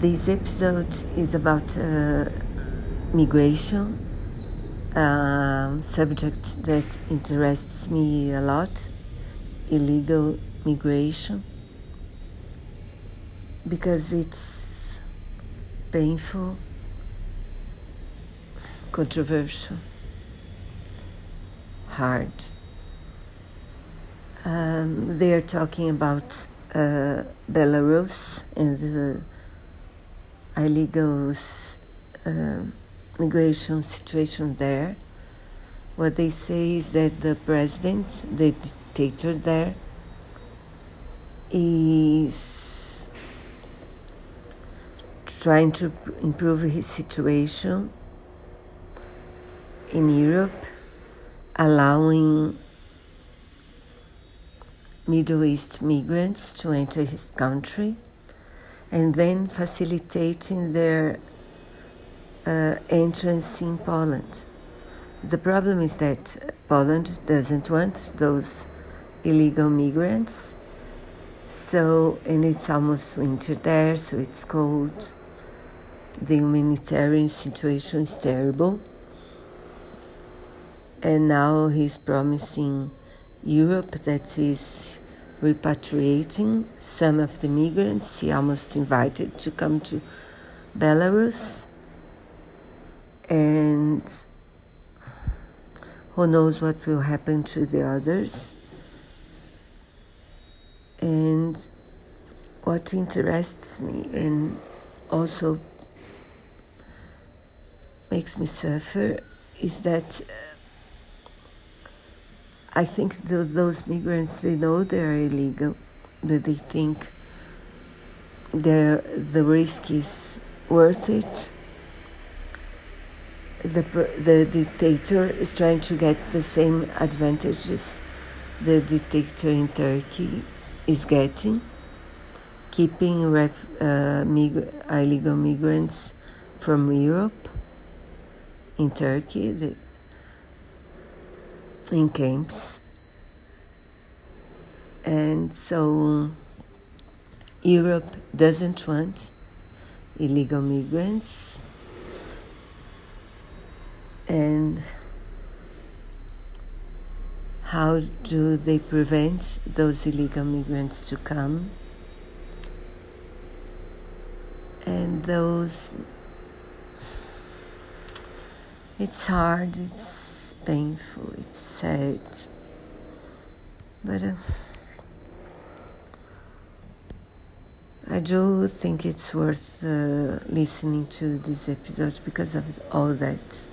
this episode is about uh, migration, um, subject that interests me a lot, illegal migration, because it's painful, controversial, hard. Um, they are talking about uh, Belarus and the illegal uh, migration situation there. What they say is that the president, the dictator there, is trying to improve his situation in Europe, allowing Middle East migrants to enter his country and then facilitating their uh, entrance in Poland. The problem is that Poland doesn't want those illegal migrants, so and it's almost winter there, so it's cold. The humanitarian situation is terrible, and now he's promising Europe that is repatriating some of the migrants he almost invited to come to Belarus. And who knows what will happen to the others. And what interests me and also makes me suffer is that uh, I think the, those migrants they know they are illegal, that they think the risk is worth it. The the dictator is trying to get the same advantages the dictator in Turkey is getting, keeping ref, uh, mig- illegal migrants from Europe in Turkey. The, in camps. And so Europe doesn't want illegal migrants. And how do they prevent those illegal migrants to come? And those, it's hard, it's painful, it's sad. But uh, I do think it's worth uh, listening to this episode because of all that.